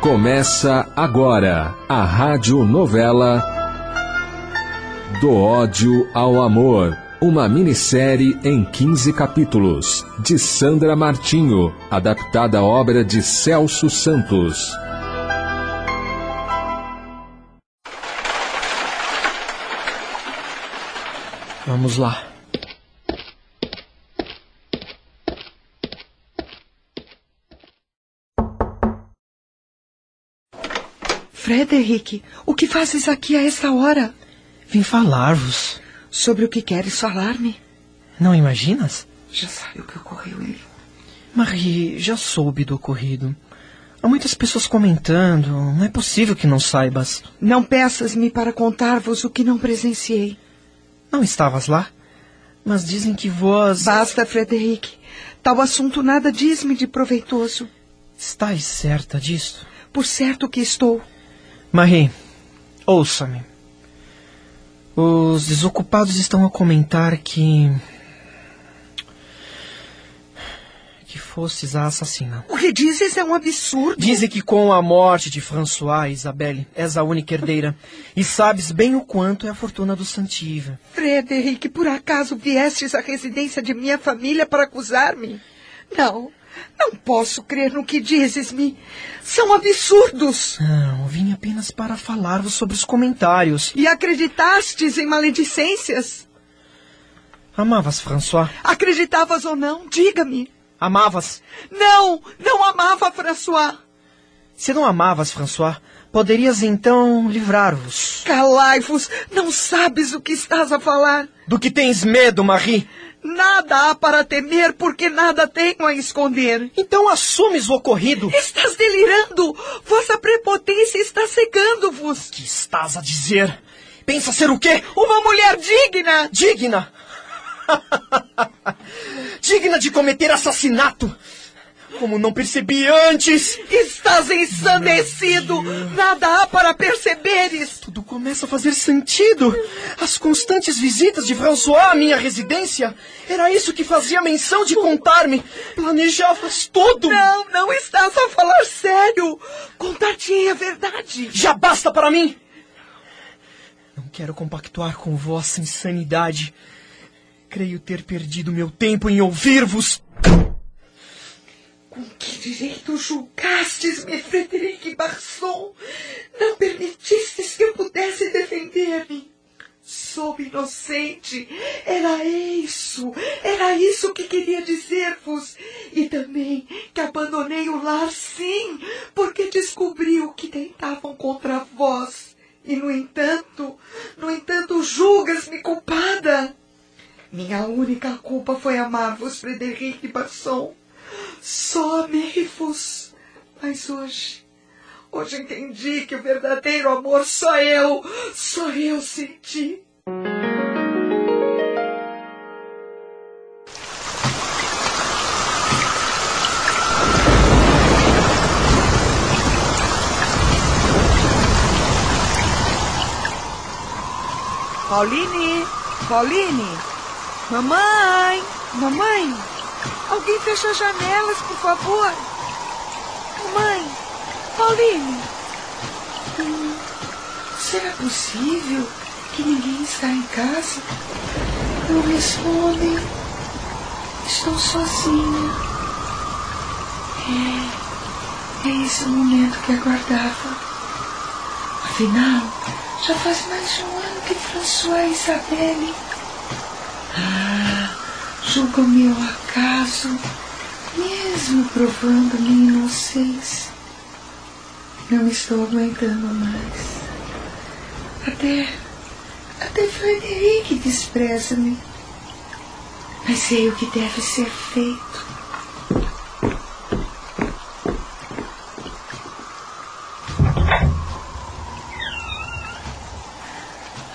Começa agora a rádio novela Do ódio ao amor. Uma minissérie em 15 capítulos, de Sandra Martinho, adaptada à obra de Celso Santos. Vamos lá. Frederick, o que fazes aqui a esta hora? Vim falar-vos. Sobre o que queres falar-me? Não imaginas? Já sabe o que ocorreu, ele. Marie, já soube do ocorrido. Há muitas pessoas comentando. Não é possível que não saibas. Não peças-me para contar-vos o que não presenciei. Não estavas lá? Mas dizem que vós. Basta, Frederick. Tal assunto nada diz-me de proveitoso. Estás certa disto? Por certo que estou. Marie, ouça-me. Os desocupados estão a comentar que. que fostes a assassina. O que dizes é um absurdo. Dizem que com a morte de François, Isabelle, és a única herdeira. e sabes bem o quanto é a fortuna do Santiva. Frederick, por acaso viestes à residência de minha família para acusar-me? Não. Não posso crer no que dizes-me. São absurdos. Não, vim apenas para falar-vos sobre os comentários. E acreditastes em maledicências? Amavas François? Acreditavas ou não? Diga-me. Amavas? Não, não amava François. Se não amavas François, poderias então livrar-vos. Calai-vos, não sabes o que estás a falar. Do que tens medo, Marie? Nada há para temer, porque nada tenho a esconder. Então assumes o ocorrido. Estás delirando. Vossa prepotência está cegando-vos. O que estás a dizer? Pensa ser o quê? Uma mulher digna. Digna? digna de cometer assassinato. Como não percebi antes? Estás ensandecido! Nada há para perceberes! Tudo começa a fazer sentido. As constantes visitas de François à minha residência. Era isso que fazia menção de contar-me. Planejavas tudo! Não, não estás a falar sério! Contar-te-ei a verdade! Já basta para mim! Não quero compactuar com vossa insanidade. Creio ter perdido meu tempo em ouvir-vos. Com que direito julgastes-me, Frederic Barson? Não permitistes que eu pudesse defender-me. Sou inocente. Era isso. Era isso que queria dizer-vos. E também que abandonei o lar, sim, porque descobri o que tentavam contra vós. E, no entanto, no entanto, julgas-me culpada. Minha única culpa foi amar-vos, Frederic Barson. Só amei-vos. Mas hoje, hoje entendi que o verdadeiro amor só eu, só eu senti. Pauline, Pauline, mamãe, mamãe. Alguém fecha as janelas, por favor. Mãe, Pauline. Será possível que ninguém está em casa? Não respondem. Estou sozinha. É, é esse o momento que aguardava. Afinal, já faz mais de um ano que François e Isabelle. Ah, julga o meu acaso, mesmo provando minha inocência. Não estou aguentando mais. Até, até Frederic despreza-me. Mas sei o que deve ser feito.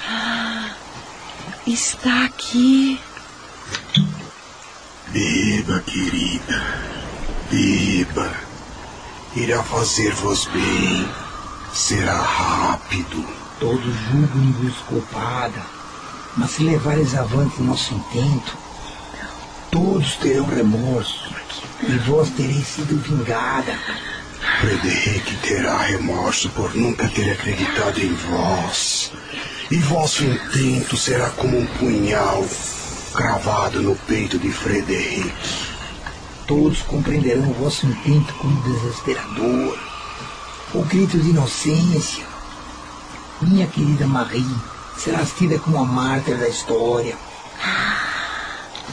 Ah, está aqui. Beba, querida. Beba. Irá fazer-vos bem. Será rápido. Todos julgam-vos culpada. Mas se levares avante nosso intento, todos terão remorso. E vós tereis sido vingada. Frederic terá remorso por nunca ter acreditado em vós. E vosso intento será como um punhal cravado no peito de Frederic. Todos compreenderão o vosso intento como desesperador. O grito de inocência. Minha querida Marie, serás tida como a mártir da história.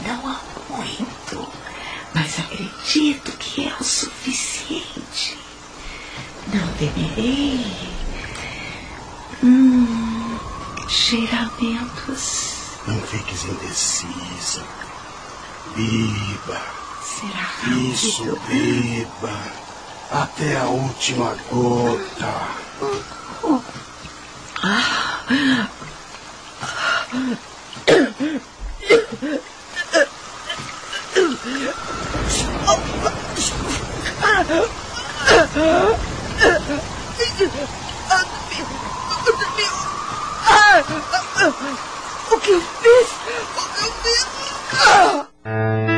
Não há muito, mas acredito que é o suficiente. Não temerei. Hum, cheiramentos. Não fiques indecisa. Beba. Será rápido. Isso, beba. Até a última gota. Que eu fiz? O que eu fiz?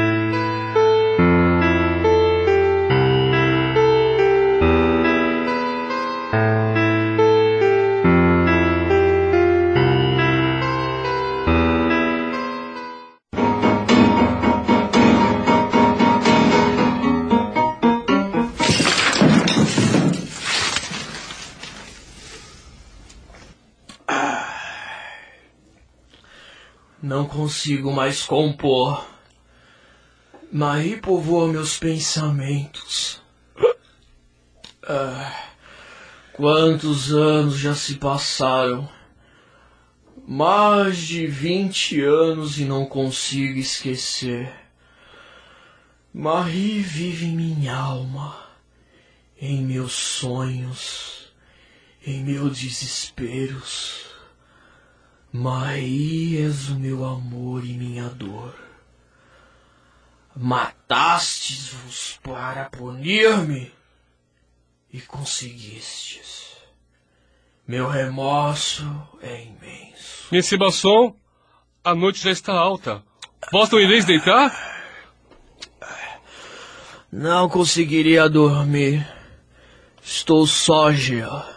Consigo mais compor. Maí povoa meus pensamentos. Ah, quantos anos já se passaram? Mais de vinte anos e não consigo esquecer. Marie vive em minha alma, em meus sonhos, em meus desesperos. Maí és o meu amor e minha dor. Matastes-vos para punir-me e conseguistes. Meu remorso é imenso. Nesse Basson, a noite já está alta. Vós não ireis deitar? Não conseguiria dormir. Estou só, Jean.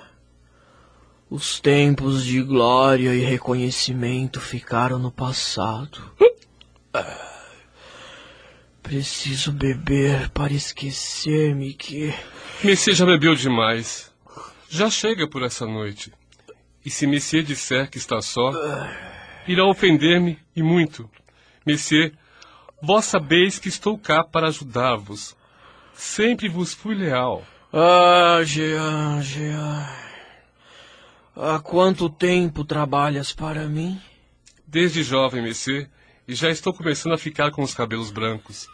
Os tempos de glória e reconhecimento ficaram no passado. Ah, Preciso beber para esquecer-me que. Messias já bebeu demais. Já chega por essa noite. E se Messias disser que está só, irá ofender-me e muito. Messias, vós sabeis que estou cá para ajudar-vos. Sempre vos fui leal. Ah, Jean, Jean. Há quanto tempo trabalhas para mim? Desde jovem, Messias, e já estou começando a ficar com os cabelos brancos.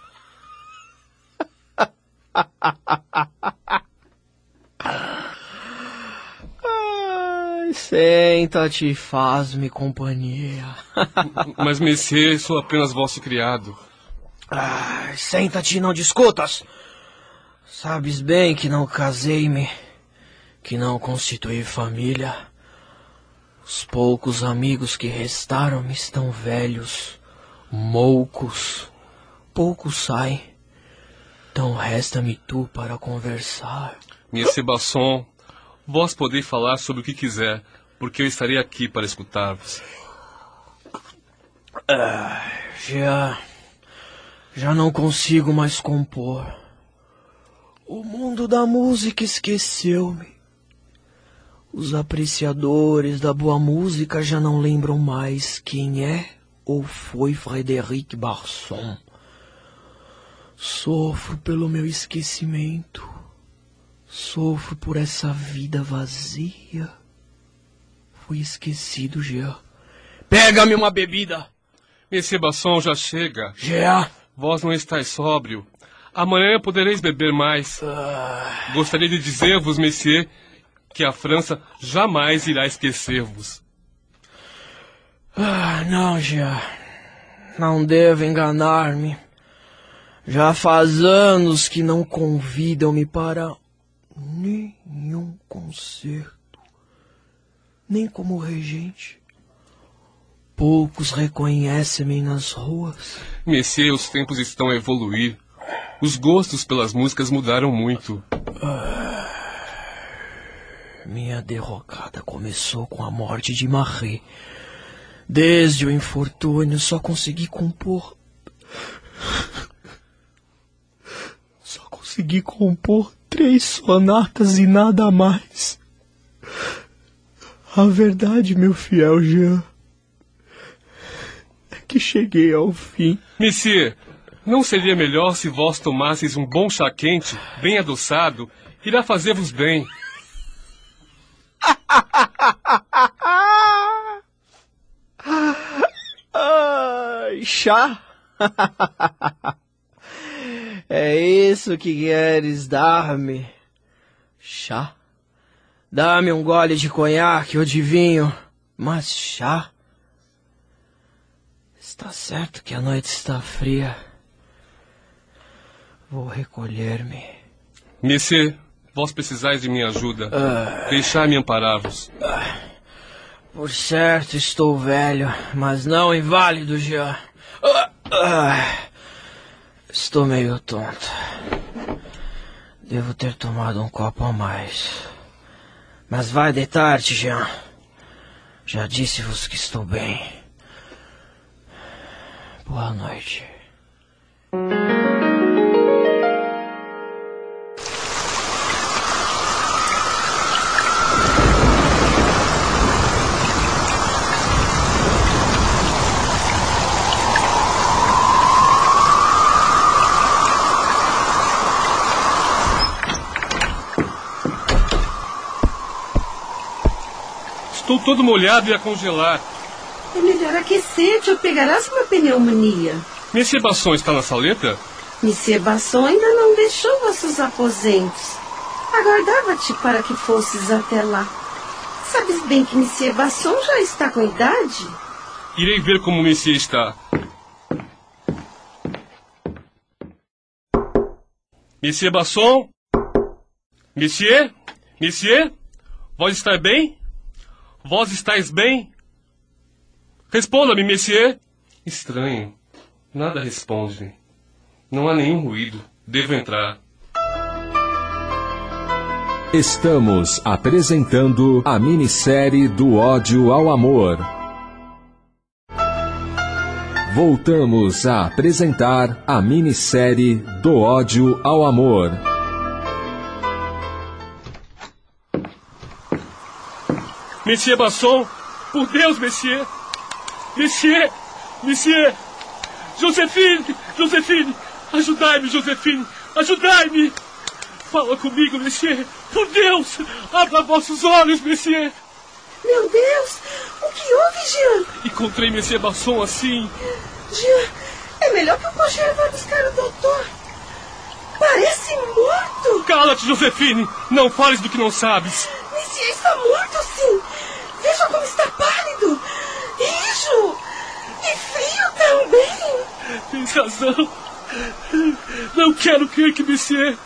Ai, senta-te e faz-me companhia. Mas, Messias, sou apenas vosso criado. Ai, senta-te e não discutas. Sabes bem que não casei-me, que não constituí família. Os poucos amigos que restaram-me estão velhos, moucos. Poucos saem. Então resta-me tu para conversar. Messias Basson, vós podeis falar sobre o que quiser, porque eu estarei aqui para escutar-vos. Já. Já não consigo mais compor. O mundo da música esqueceu-me. Os apreciadores da boa música já não lembram mais quem é ou foi Frederic Barson. Sofro pelo meu esquecimento. Sofro por essa vida vazia. Fui esquecido, Jean. Pega-me uma bebida! Messias Basson já chega. Jean! Vós não estáis sóbrio. Amanhã podereis beber mais. Gostaria de dizer-vos, Messias, que a França jamais irá esquecer-vos. Ah, não, Jean. Não devo enganar-me. Já faz anos que não convidam-me para nenhum concerto, nem como regente. Poucos reconhecem-me nas ruas. Messias, os tempos estão a evoluir. Os gostos pelas músicas mudaram muito. Minha derrocada começou com a morte de Marie. Desde o infortúnio só consegui compor. Só consegui compor três sonatas e nada mais. A verdade, meu fiel Jean, é que cheguei ao fim. Monsieur, não seria melhor se vós tomasseis um bom chá quente, bem adoçado, irá fazer-vos bem. Ai, chá? é isso que queres dar-me? Chá? Dá-me um gole de conhaque ou de vinho, mas chá? Está certo que a noite está fria. Vou recolher-me. Monsieur, vós precisais de minha ajuda. Ah. Deixai-me amparar-vos. Por certo, estou velho, mas não inválido, Jean. Estou meio tonto. Devo ter tomado um copo a mais. Mas vai deitar-te, Jean. Já disse-vos que estou bem. Boa noite. Estou todo molhado e a congelar. É melhor aquecer-te ou pegarás uma pneumonia. Monsieur Basson está na saleta? Monsieur Basson ainda não deixou vossos aposentos. Aguardava-te para que fosses até lá. Sabes bem que Monsieur Basson já está com idade? Irei ver como Monsieur está. Monsieur Basson? Monsieur? Monsieur? Vós está bem? Vós estáis bem? Responda-me, Monsieur. Estranho. Nada responde. Não há nenhum ruído. Devo entrar. Estamos apresentando a minissérie do ódio ao amor. Voltamos a apresentar a minissérie do ódio ao amor. Monsieur Basson! Por Deus, Monsieur! Monsieur! Monsieur! Josephine! Josephine! Ajudai-me, Josephine! Ajudai-me! Fala comigo, Monsieur! Por Deus! Abra vossos olhos, Monsieur! Meu Deus! O que houve, Jean? Encontrei Monsieur Basson assim. Jean, é melhor que o cocheiro vá buscar o doutor. Parece morto. Cala-te, Josephine! Não fales do que não sabes! Monsieur está morto, sim. Veja como está pálido. Rijo. E frio também. Tens razão. Não quero crer que Monsieur.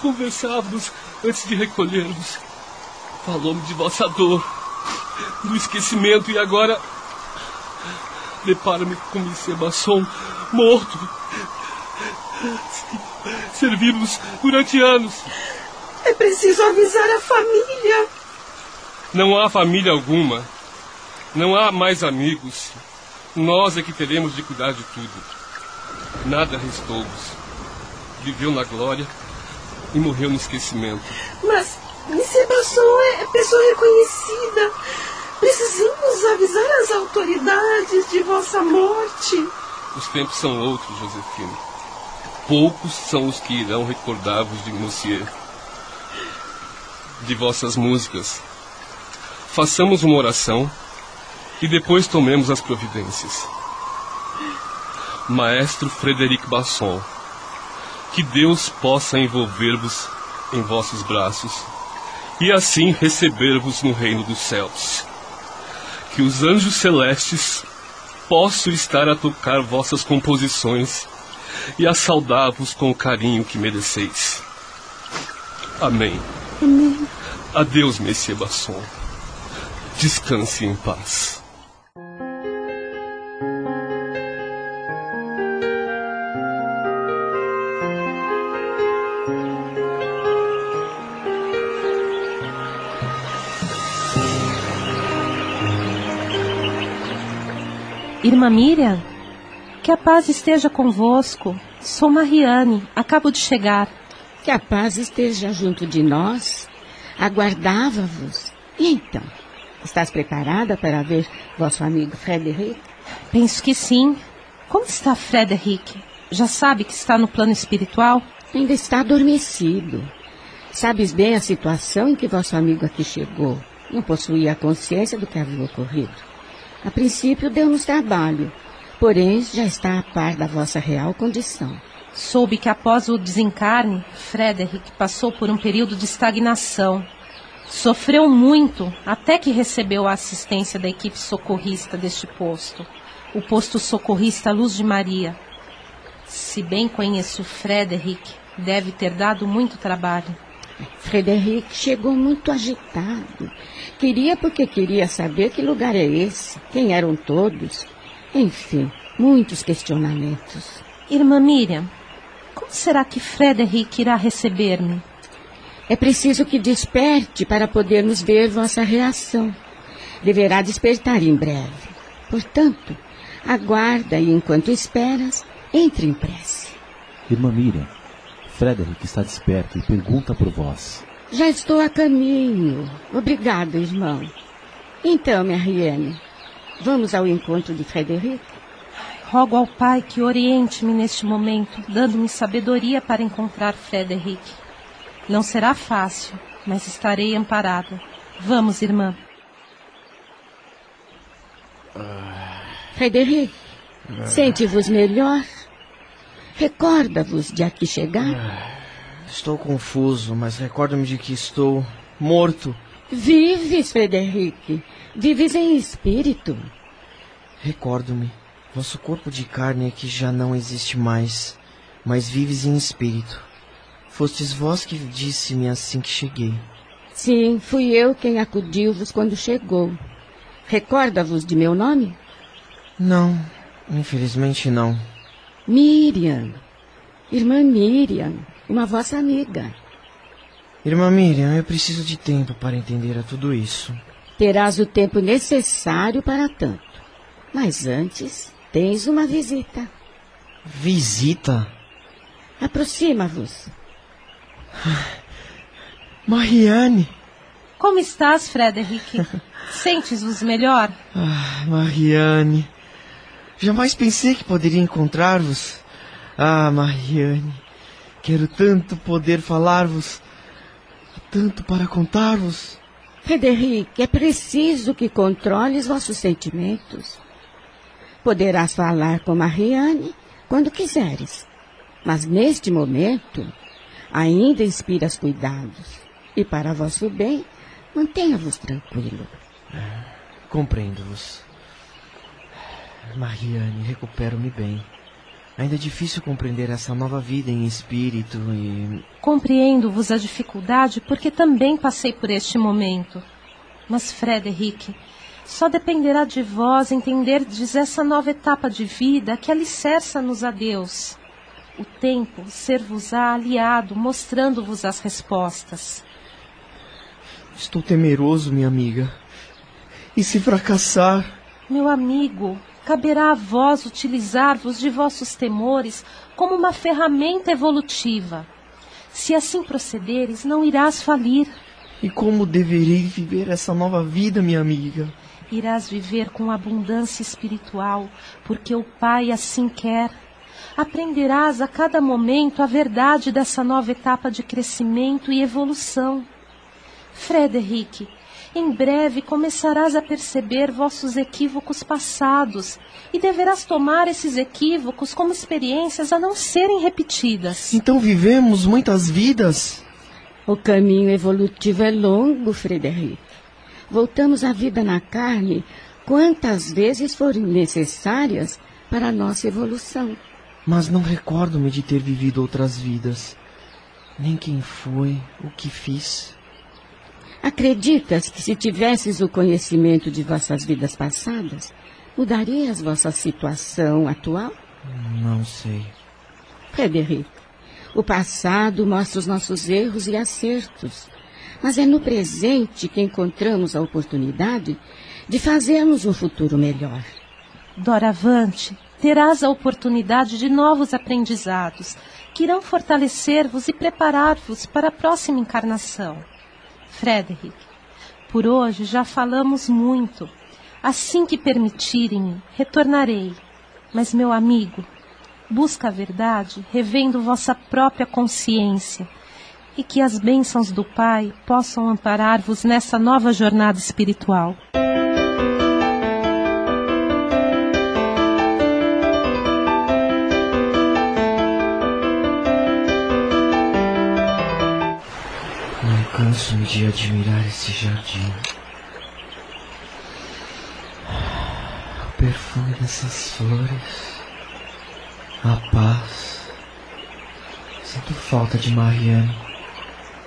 Conversávamos antes de recolhermos. Falou-me de vossa dor, do esquecimento e agora. Deparo-me com Monsieur Basson morto. Servimos durante anos. É preciso avisar a família. Não há família alguma. Não há mais amigos. Nós é que teremos de cuidar de tudo. Nada restou-vos. Viveu na glória e morreu no esquecimento. Mas Monsieur Basson é pessoa reconhecida. Precisamos avisar as autoridades de vossa morte. Os tempos são outros, Josefina. Poucos são os que irão recordar-vos de Monsieur. De vossas músicas. Façamos uma oração e depois tomemos as providências. Maestro Frederic Basson, que Deus possa envolver-vos em vossos braços e assim receber-vos no reino dos céus. Que os anjos celestes possam estar a tocar vossas composições e a saudar-vos com o carinho que mereceis. Amém. Amém. Adeus, Messias Basson. Descanse em paz. Irmã Miriam, que a paz esteja convosco. Sou Mariane, acabo de chegar. Que a paz esteja junto de nós. Aguardava-vos. E então? Estás preparada para ver vosso amigo Frederic? Penso que sim. Como está Frederic? Já sabe que está no plano espiritual? Ainda está adormecido. Sabes bem a situação em que vosso amigo aqui chegou. Não possuía a consciência do que havia ocorrido. A princípio deu-nos trabalho, porém já está a par da vossa real condição. Soube que após o desencarne, Frederick passou por um período de estagnação. Sofreu muito até que recebeu a assistência da equipe socorrista deste posto, o posto socorrista Luz de Maria. Se bem conheço Frederick, deve ter dado muito trabalho. Frederic chegou muito agitado. Queria porque queria saber que lugar é esse, quem eram todos. Enfim, muitos questionamentos. Irmã Miriam, como será que Frederic irá receber-me? É preciso que desperte para podermos ver vossa reação. Deverá despertar em breve. Portanto, aguarda e enquanto esperas, entre em prece. Irmã Miriam, Frederick está desperto e pergunta por vós. Já estou a caminho. Obrigado, irmão. Então, minha Riene, vamos ao encontro de Frederic? Rogo ao Pai que oriente-me neste momento, dando-me sabedoria para encontrar Frederic. Não será fácil, mas estarei amparada. Vamos, irmã. Frederic, sente-vos melhor? Recorda-vos de aqui chegar? Estou confuso, mas recordo-me de que estou morto. Vives, Frederic. Vives em espírito. Recordo-me. Vosso corpo de carne é que já não existe mais, mas vives em espírito. Fostes vós que disse-me assim que cheguei. Sim, fui eu quem acudiu-vos quando chegou. Recorda-vos de meu nome? Não, infelizmente não. Miriam. Irmã Miriam, uma vossa amiga. Irmã Miriam, eu preciso de tempo para entender a tudo isso. Terás o tempo necessário para tanto. Mas antes, tens uma visita. Visita? Aproxima-vos. Mariane. Como estás, Frederic? Sentes-vos melhor? Ah, Mariane. Jamais pensei que poderia encontrar-vos. Ah, Mariane. Quero tanto poder falar-vos. Tanto para contar-vos. Frederic, é preciso que controles vossos sentimentos. Poderás falar com Mariane quando quiseres. Mas neste momento, ainda inspiras cuidados. E para vosso bem, mantenha-vos tranquilo. É, Compreendo-vos. Mariane, recupero-me bem. Ainda é difícil compreender essa nova vida em espírito e. Compreendo-vos a dificuldade porque também passei por este momento. Mas, Frederic, só dependerá de vós entenderdes essa nova etapa de vida que alicerça-nos a Deus. O tempo ser-vos-á aliado, mostrando-vos as respostas. Estou temeroso, minha amiga. E se fracassar? Meu amigo, caberá a vós utilizar-vos de vossos temores como uma ferramenta evolutiva. Se assim procederes, não irás falir. E como deverei viver essa nova vida, minha amiga? Irás viver com abundância espiritual, porque o Pai assim quer. Aprenderás a cada momento a verdade dessa nova etapa de crescimento e evolução. Frederic, em breve começarás a perceber vossos equívocos passados e deverás tomar esses equívocos como experiências a não serem repetidas. Então vivemos muitas vidas? O caminho evolutivo é longo, Frederic. Voltamos à vida na carne quantas vezes forem necessárias para a nossa evolução. Mas não recordo-me de ter vivido outras vidas. Nem quem foi, o que fiz. Acreditas que se tivesses o conhecimento de vossas vidas passadas, mudarias vossa situação atual? Não sei. Frederic, o passado mostra os nossos erros e acertos, mas é no presente que encontramos a oportunidade de fazermos um futuro melhor. Doravante, terás a oportunidade de novos aprendizados que irão fortalecer-vos e preparar-vos para a próxima encarnação. Frederick, por hoje já falamos muito. Assim que permitirem, retornarei. Mas, meu amigo, busca a verdade revendo vossa própria consciência e que as bênçãos do Pai possam amparar-vos nessa nova jornada espiritual. Canso-me de admirar esse jardim. O perfume dessas flores. A paz. Sinto falta de Mariane.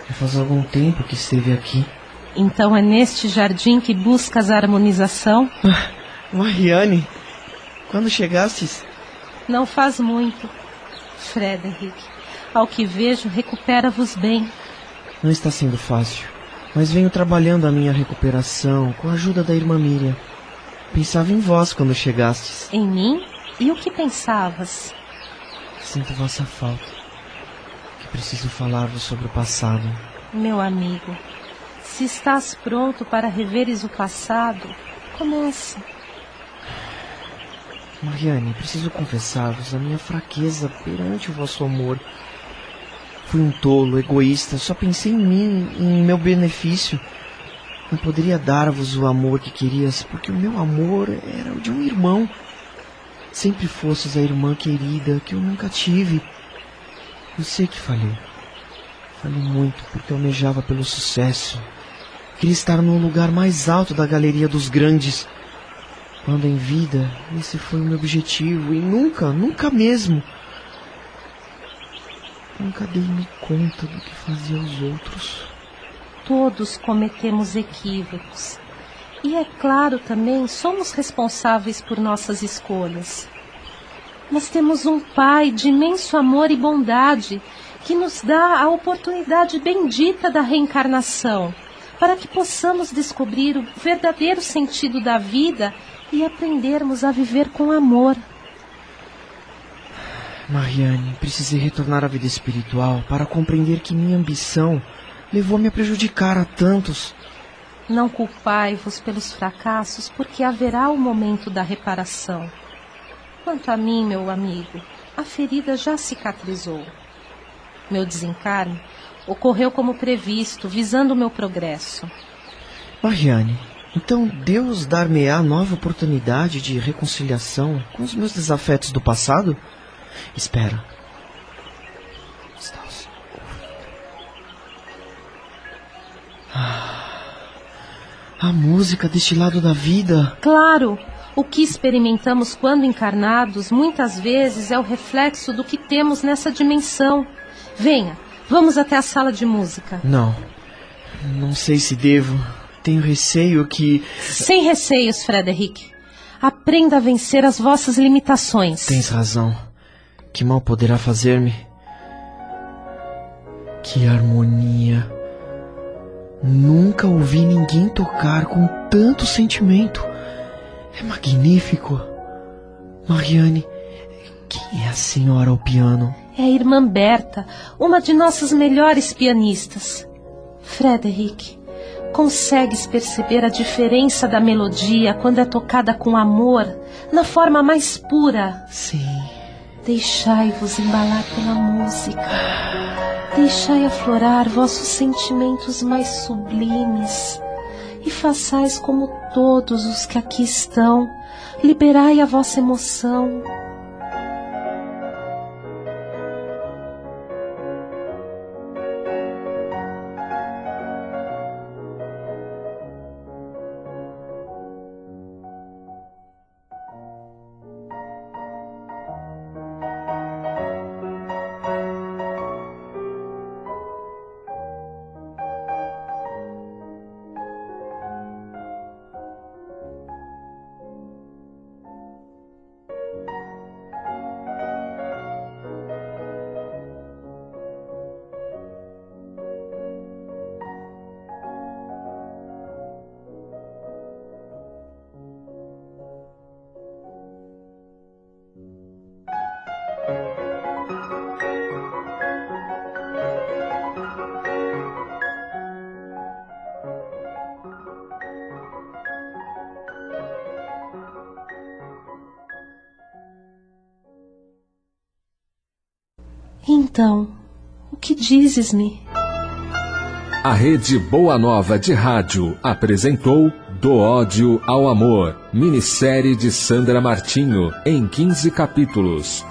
Já faz algum tempo que esteve aqui. Então é neste jardim que buscas a harmonização? Mariane, quando chegastes? Não faz muito. Frederick, ao que vejo, recupera-vos bem. Não está sendo fácil, mas venho trabalhando a minha recuperação com a ajuda da irmã Miriam. Pensava em vós quando chegastes. Em mim? E o que pensavas? Sinto vossa falta. Que preciso falar-vos sobre o passado. Meu amigo, se estás pronto para reveres o passado, comece. Mariane, preciso confessar-vos a minha fraqueza perante o vosso amor. Fui um tolo, egoísta, só pensei em mim, em meu benefício. Não poderia dar-vos o amor que querias, porque o meu amor era o de um irmão. Sempre fosses a irmã querida que eu nunca tive. Eu sei que falhei. Falhei muito porque almejava pelo sucesso. Queria estar no lugar mais alto da galeria dos grandes. Quando em vida, esse foi o meu objetivo e nunca, nunca mesmo Nunca dei-me conta do que fazia aos outros. Todos cometemos equívocos. E é claro também, somos responsáveis por nossas escolhas. Mas temos um Pai de imenso amor e bondade que nos dá a oportunidade bendita da reencarnação, para que possamos descobrir o verdadeiro sentido da vida e aprendermos a viver com amor. Mariane, precisei retornar à vida espiritual para compreender que minha ambição levou-me a prejudicar a tantos. Não culpai-vos pelos fracassos, porque haverá o momento da reparação. Quanto a mim, meu amigo, a ferida já cicatrizou. Meu desencarne ocorreu como previsto, visando o meu progresso. Mariane, então Deus dar-me-á nova oportunidade de reconciliação com os meus desafetos do passado? Espera. Estás ouvindo? Ah, a música deste lado da vida. Claro! O que experimentamos quando encarnados muitas vezes é o reflexo do que temos nessa dimensão. Venha, vamos até a sala de música. Não. Não sei se devo. Tenho receio que. Sem receios, Frederick. Aprenda a vencer as vossas limitações. Tens razão. Que mal poderá fazer-me? Que harmonia! Nunca ouvi ninguém tocar com tanto sentimento. É magnífico. Mariane, quem é a senhora ao piano? É a irmã Berta, uma de nossas melhores pianistas. Frederick, consegues perceber a diferença da melodia quando é tocada com amor, na forma mais pura? Sim. Deixai-vos embalar pela música. Deixai aflorar vossos sentimentos mais sublimes. E façais como todos os que aqui estão. Liberai a vossa emoção. Então, o que dizes-me? A Rede Boa Nova de Rádio apresentou Do Ódio ao Amor, minissérie de Sandra Martinho, em 15 capítulos.